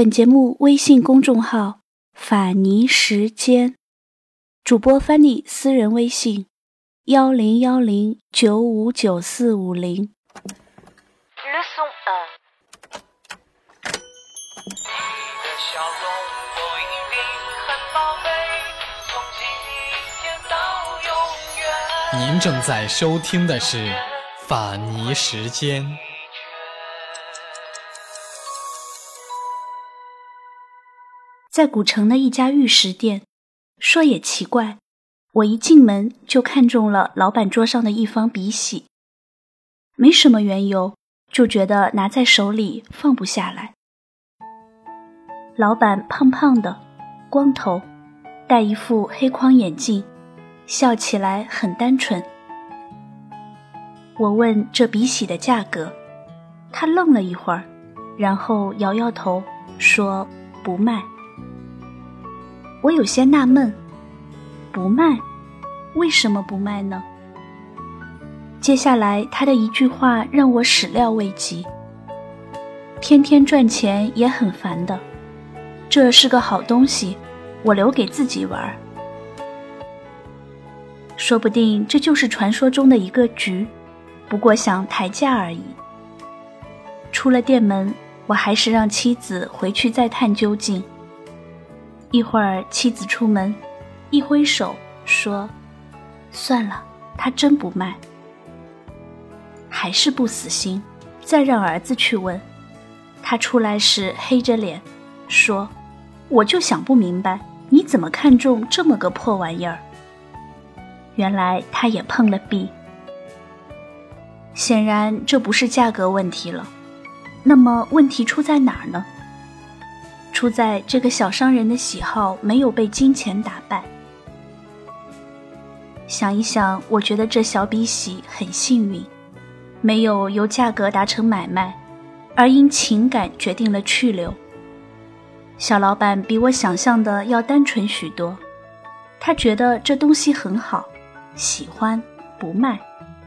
本节目微信公众号“法尼时间”，主播 Fanny 私人微信：幺零幺零九五九四五零。您正在收听的是《法尼时间》。在古城的一家玉石店，说也奇怪，我一进门就看中了老板桌上的一方笔洗，没什么缘由，就觉得拿在手里放不下来。老板胖胖的，光头，戴一副黑框眼镜，笑起来很单纯。我问这笔洗的价格，他愣了一会儿，然后摇摇头说不卖。我有些纳闷，不卖，为什么不卖呢？接下来他的一句话让我始料未及。天天赚钱也很烦的，这是个好东西，我留给自己玩。说不定这就是传说中的一个局，不过想抬价而已。出了店门，我还是让妻子回去再探究竟。一会儿，妻子出门，一挥手说：“算了，他真不卖。”还是不死心，再让儿子去问。他出来时黑着脸，说：“我就想不明白，你怎么看中这么个破玩意儿？”原来他也碰了壁。显然这不是价格问题了，那么问题出在哪儿呢？出在这个小商人的喜好没有被金钱打败。想一想，我觉得这小笔洗很幸运，没有由价格达成买卖，而因情感决定了去留。小老板比我想象的要单纯许多，他觉得这东西很好，喜欢，不卖，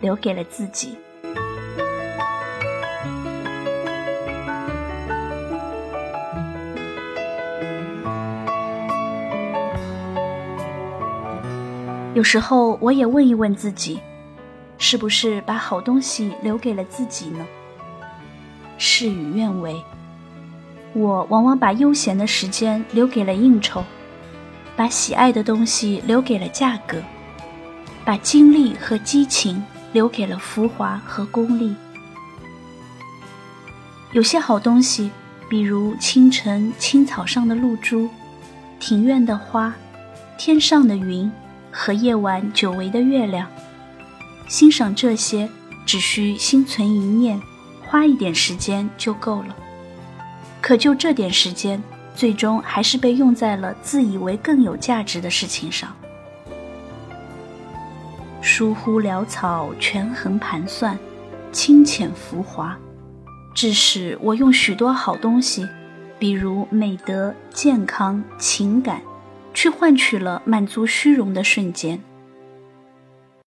留给了自己。有时候我也问一问自己，是不是把好东西留给了自己呢？事与愿违，我往往把悠闲的时间留给了应酬，把喜爱的东西留给了价格，把精力和激情留给了浮华和功利。有些好东西，比如清晨青草上的露珠，庭院的花，天上的云。和夜晚久违的月亮，欣赏这些只需心存一念，花一点时间就够了。可就这点时间，最终还是被用在了自以为更有价值的事情上。疏忽潦草，权衡盘算，清浅浮华，致使我用许多好东西，比如美德、健康、情感。去换取了满足虚荣的瞬间。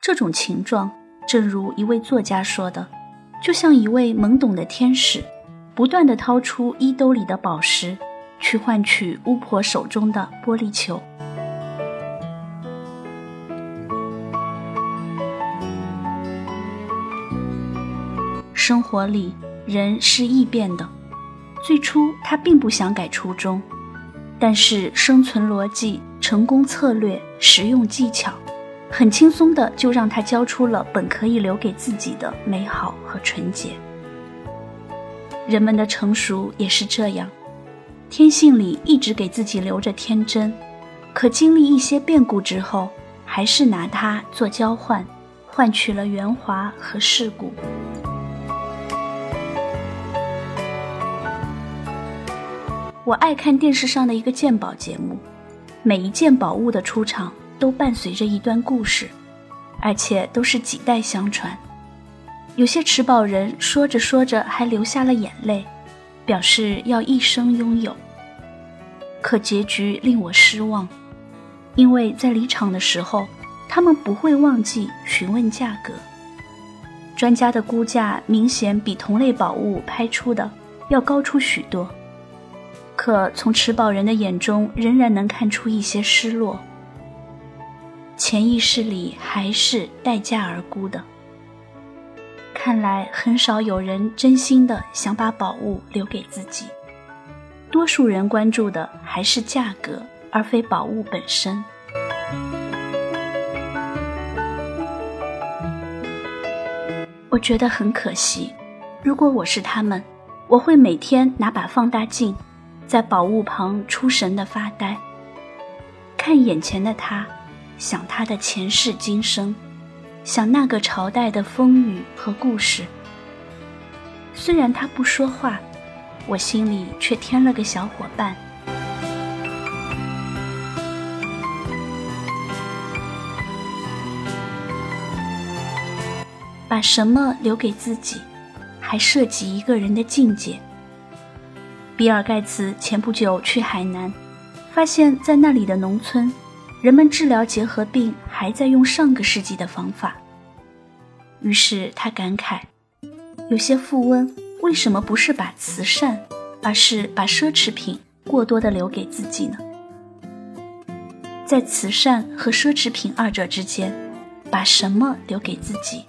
这种情状，正如一位作家说的，就像一位懵懂的天使，不断的掏出衣兜里的宝石，去换取巫婆手中的玻璃球。生活里，人是易变的，最初他并不想改初衷。但是生存逻辑、成功策略、实用技巧，很轻松的就让他交出了本可以留给自己的美好和纯洁。人们的成熟也是这样，天性里一直给自己留着天真，可经历一些变故之后，还是拿它做交换，换取了圆滑和世故。我爱看电视上的一个鉴宝节目，每一件宝物的出场都伴随着一段故事，而且都是几代相传。有些持宝人说着说着还流下了眼泪，表示要一生拥有。可结局令我失望，因为在离场的时候，他们不会忘记询问价格。专家的估价明显比同类宝物拍出的要高出许多。可从持宝人的眼中仍然能看出一些失落，潜意识里还是待价而沽的。看来很少有人真心的想把宝物留给自己，多数人关注的还是价格，而非宝物本身。我觉得很可惜，如果我是他们，我会每天拿把放大镜，在宝物旁出神的发呆，看眼前的他，想他的前世今生。想那个朝代的风雨和故事。虽然他不说话，我心里却添了个小伙伴。把什么留给自己，还涉及一个人的境界。比尔盖茨前不久去海南，发现在那里的农村。人们治疗结核病还在用上个世纪的方法，于是他感慨：有些富翁为什么不是把慈善，而是把奢侈品过多的留给自己呢？在慈善和奢侈品二者之间，把什么留给自己，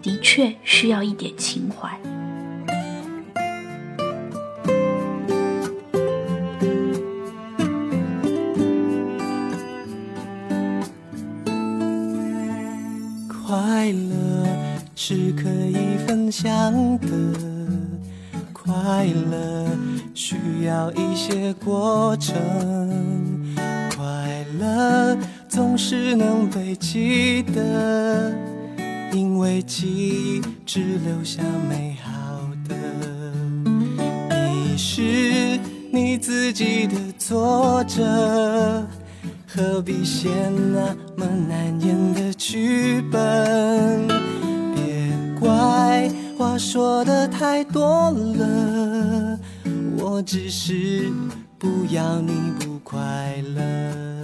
的确需要一点情怀。快乐是可以分享的，快乐需要一些过程，快乐总是能被记得，因为记忆只留下美好的。你是你自己的作者。何必写那么难演的剧本？别怪话说的太多了，我只是不要你不快乐。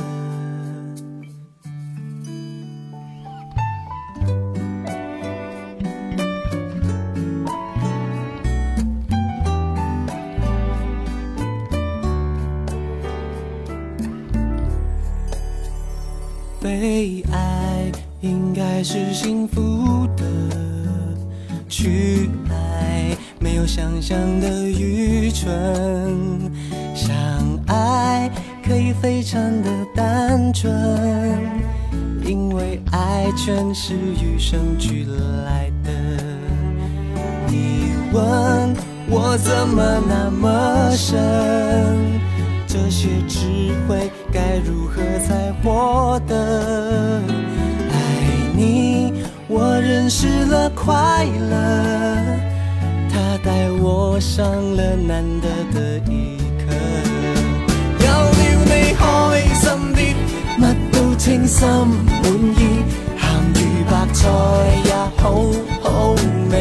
被爱应该是幸福的，去爱没有想象的愚蠢，相爱可以非常的单纯，因为爱全是与生俱来的。你问我怎么那么深？这些智慧该如何才获得？爱你，我认识了快乐，他带我上了难得的一课。有了你开心啲，乜都称心满意，咸鱼白菜也好好味。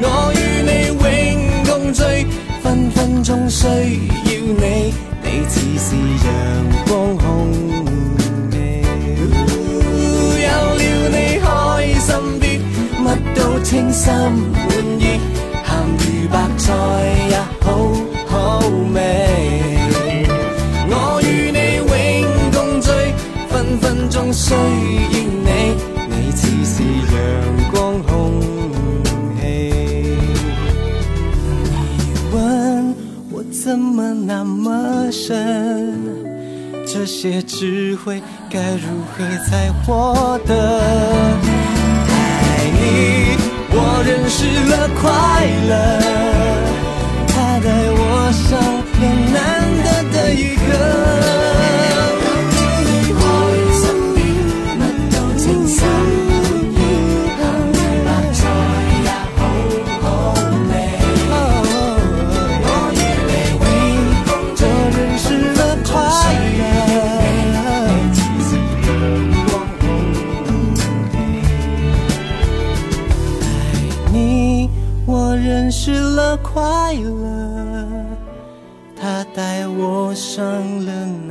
我与你永共聚，分分钟需要。心满意，咸鱼白菜也好好味。我与你永共聚，分分钟需要你，你似是阳光空气。你问我怎么那么深，这些智慧该如何才获得？快乐，它带我上了。